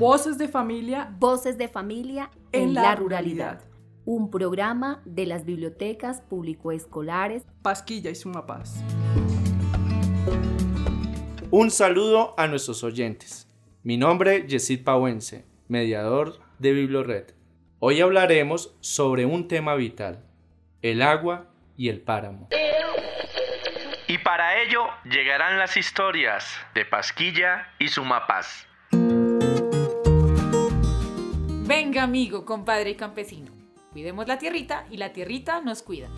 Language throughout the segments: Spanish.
Voces de familia. Voces de familia en, la, ruralidad. Un programa de las bibliotecas público-escolares Pasquilla y Sumapaz. Un saludo a nuestros oyentes. Mi nombre es Yesid Pauense, mediador de Biblored. Hoy hablaremos sobre un tema vital, el agua y el páramo. Y para ello llegarán las historias de Pasquilla y Sumapaz. Venga amigo, compadre y campesino. Cuidemos la tierrita y la tierrita nos cuida.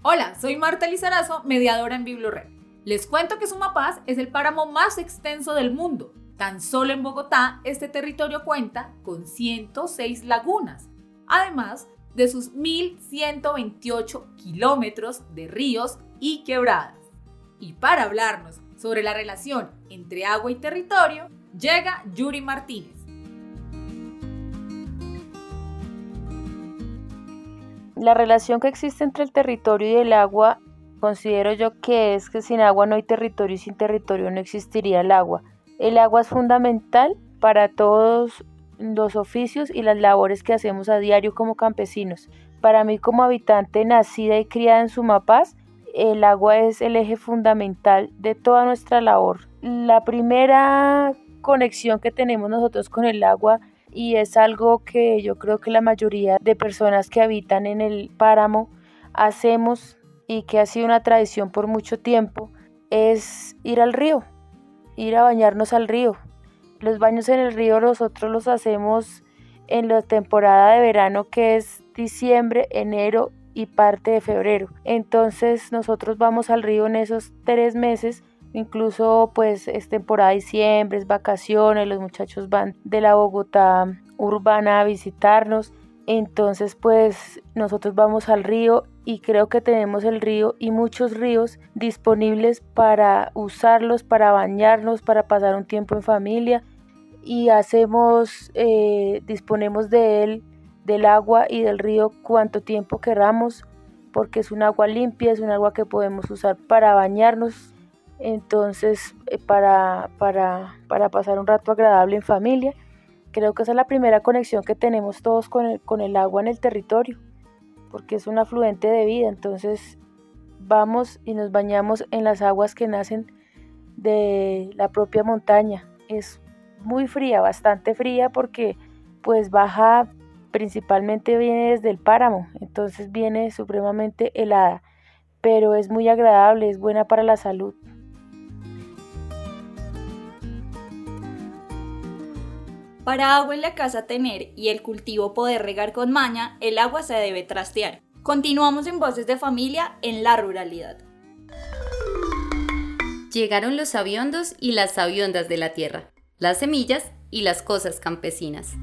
Hola, soy Marta Lizarazo, mediadora en Biblored. Les cuento que Sumapaz es el páramo más extenso del mundo. Tan solo en Bogotá, este territorio cuenta con 106 lagunas, además de sus 1.128 kilómetros de ríos y quebradas. Y para hablarnos sobre la relación entre agua y territorio, llega Yuri Martínez. La relación que existe entre el territorio y el agua considero yo que es que sin agua no hay territorio y sin territorio no existiría el agua. El agua es fundamental para todos los oficios y las labores que hacemos a diario como campesinos. Para mí como habitante nacida y criada en Sumapaz, el agua es el eje fundamental de toda nuestra labor. La primera conexión que tenemos nosotros con el agua y es algo que yo creo que la mayoría de personas que habitan en el páramo hacemos y que ha sido una tradición por mucho tiempo es ir al río, ir a bañarnos al río. Los baños en el río nosotros los hacemos en la temporada de verano que es diciembre, enero y parte de febrero. Entonces nosotros vamos al río en esos tres meses Incluso pues es temporada de diciembre, es vacaciones, los muchachos van de la Bogotá urbana a visitarnos. Entonces pues nosotros vamos al río y creo que tenemos el río y muchos ríos disponibles para usarlos, para bañarnos, para pasar un tiempo en familia y hacemos, eh, disponemos de él, del agua y del río cuanto tiempo queramos porque es un agua limpia, es un agua que podemos usar para bañarnos, entonces, eh, para, para, para, pasar un rato agradable en familia, creo que esa es la primera conexión que tenemos todos con el, con el agua en el territorio, porque es un afluente de vida. Entonces, vamos y nos bañamos en las aguas que nacen de la propia montaña. Es muy fría, bastante fría, porque pues baja principalmente viene desde el páramo, entonces viene supremamente helada, pero es muy agradable, es buena para la salud. Para agua en la casa tener y el cultivo poder regar con maña, el agua se debe trastear. Continuamos en Voces de Familia en la ruralidad. Llegaron los aviondos y las aviondas de la tierra, las semillas y las cosas campesinas.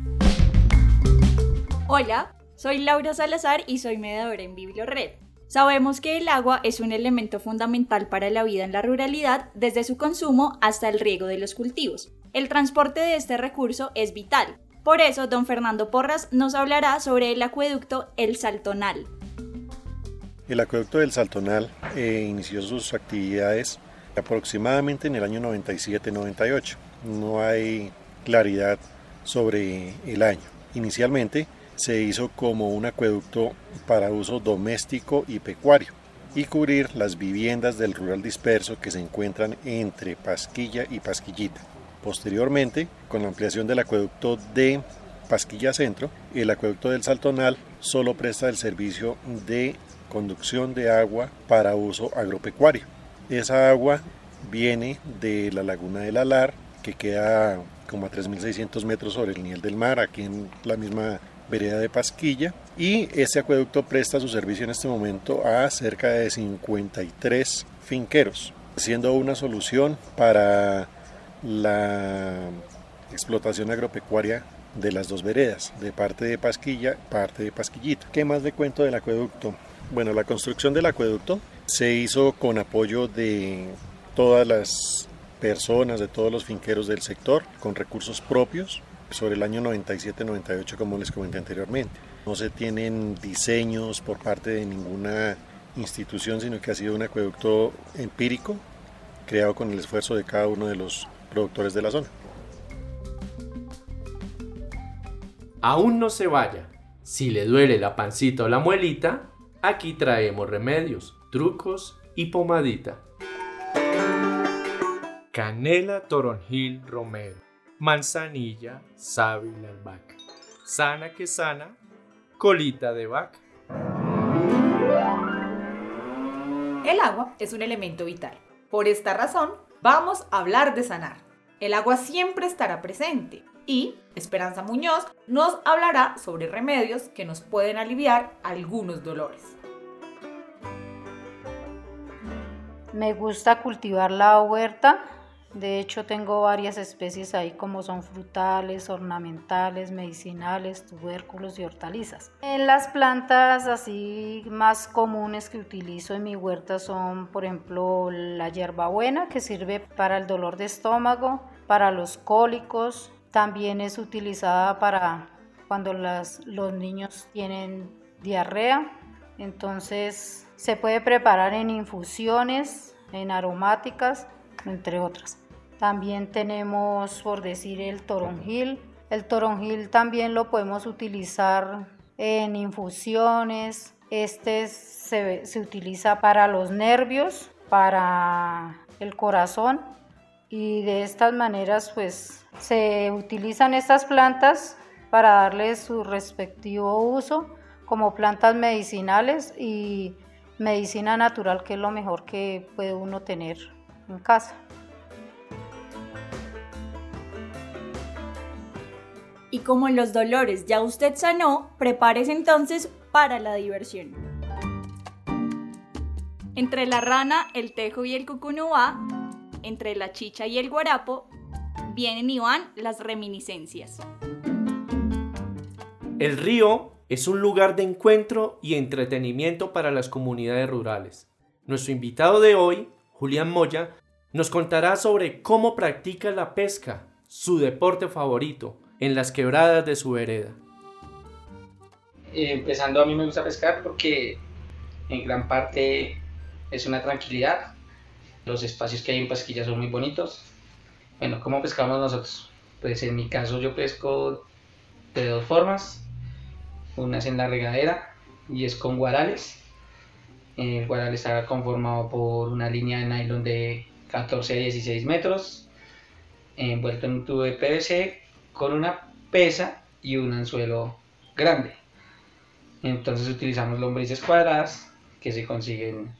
Hola, soy Laura Salazar y soy mediadora en Bibliored. Sabemos que el agua es un elemento fundamental para la vida en la ruralidad desde su consumo hasta el riego de los cultivos. El transporte de este recurso es vital. Por eso, don Fernando Porras nos hablará sobre el acueducto El Saltonal. El acueducto del Saltonal eh, inició sus actividades aproximadamente en el año 97-98. No hay claridad sobre el año. Inicialmente se hizo como un acueducto para uso doméstico y pecuario y cubrir las viviendas del rural disperso que se encuentran entre Pasquilla y Pasquillita. Posteriormente, con la ampliación del acueducto de Pasquilla Centro, el acueducto del Saltonal solo presta el servicio de conducción de agua para uso agropecuario. Esa agua viene de la laguna del Alar, que queda como a 3.600 metros sobre el nivel del mar, aquí en la misma vereda de Pasquilla. Y este acueducto presta su servicio en este momento a cerca de 53 finqueros, siendo una solución para la explotación agropecuaria de las dos veredas, de parte de Pasquilla, parte de Pasquillita. ¿Qué más le cuento del acueducto? Bueno, la construcción del acueducto se hizo con apoyo de todas las personas, de todos los finqueros del sector, con recursos propios, sobre el año 97-98, como les comenté anteriormente. No se tienen diseños por parte de ninguna institución, sino que ha sido un acueducto empírico, creado con el esfuerzo de cada uno de los productores de la zona. Aún no se vaya. Si le duele la pancita o la muelita, aquí traemos remedios, trucos y pomadita. Canela, toronjil, romero, manzanilla, sábila, albahaca. Sana que sana, colita de vaca. El agua es un elemento vital. Por esta razón, vamos a hablar de sanar. El agua siempre estará presente y Esperanza Muñoz nos hablará sobre remedios que nos pueden aliviar algunos dolores. Me gusta cultivar la huerta. De hecho, tengo varias especies ahí como son frutales, ornamentales, medicinales, tubérculos y hortalizas. En las plantas así más comunes que utilizo en mi huerta son, por ejemplo, la hierbabuena que sirve para el dolor de estómago, para los cólicos, también es utilizada para cuando los niños tienen diarrea. Entonces se puede preparar en infusiones, en aromáticas, entre otras. También tenemos, por decir, el toronjil. El toronjil también lo podemos utilizar en infusiones. Este se, se utiliza para los nervios, para el corazón y de estas maneras pues se utilizan estas plantas para darles su respectivo uso como plantas medicinales y medicina natural que es lo mejor que puede uno tener en casa. Y como en los dolores ya usted sanó, prepárese entonces para la diversión. Entre la rana, el tejo y el cucunúa, entre la chicha y el guarapo, vienen y van las reminiscencias. El río es un lugar de encuentro y entretenimiento para las comunidades rurales. Nuestro invitado de hoy, Julián Moya, nos contará sobre cómo practica la pesca, su deporte favorito, en las quebradas de su vereda. Eh, empezando, a mí me gusta pescar porque en gran parte es una tranquilidad. Los espacios que hay en Pasquilla son muy bonitos. Bueno, ¿cómo pescamos nosotros? Pues en mi caso yo pesco de dos formas. Una es en la regadera y es con guarales. El guaral está conformado por una línea de nylon de 14 a 16 metros, envuelto en un tubo de PVC con una pesa y un anzuelo grande. Entonces utilizamos lombrices cuadradas que se consiguen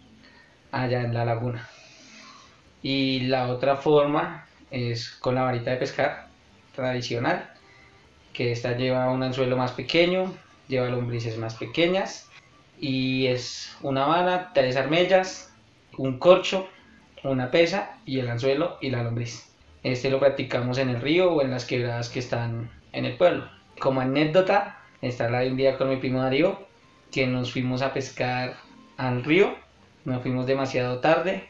allá en la laguna. Y la otra forma es con la varita de pescar tradicional, que esta lleva un anzuelo más pequeño, lleva lombrices más pequeñas y es una vara, tres armellas, un corcho, una pesa y el anzuelo y la lombriz. Este lo practicamos en el río o en las quebradas que están en el pueblo. Como anécdota, está la un día con mi primo Darío, que nos fuimos a pescar al río, nos fuimos demasiado tarde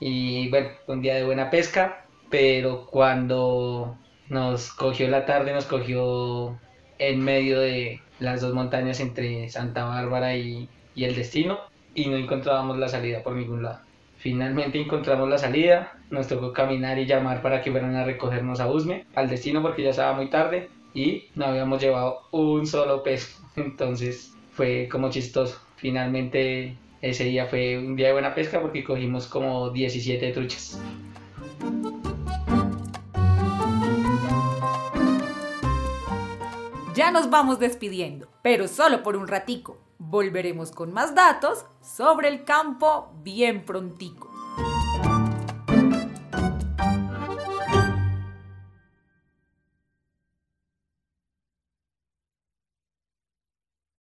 y bueno, un día de buena pesca, pero cuando nos cogió la tarde, nos cogió en medio de las dos montañas entre Santa Bárbara y, y el destino y no encontrábamos la salida por ningún lado. Finalmente encontramos la salida, nos tocó caminar y llamar para que fueran a recogernos a Usme, al destino porque ya estaba muy tarde y no habíamos llevado un solo peso. Entonces fue como chistoso. Finalmente ese día fue un día de buena pesca porque cogimos como 17 truchas. Ya nos vamos despidiendo, pero solo por un ratico. Volveremos con más datos sobre el campo bien prontico.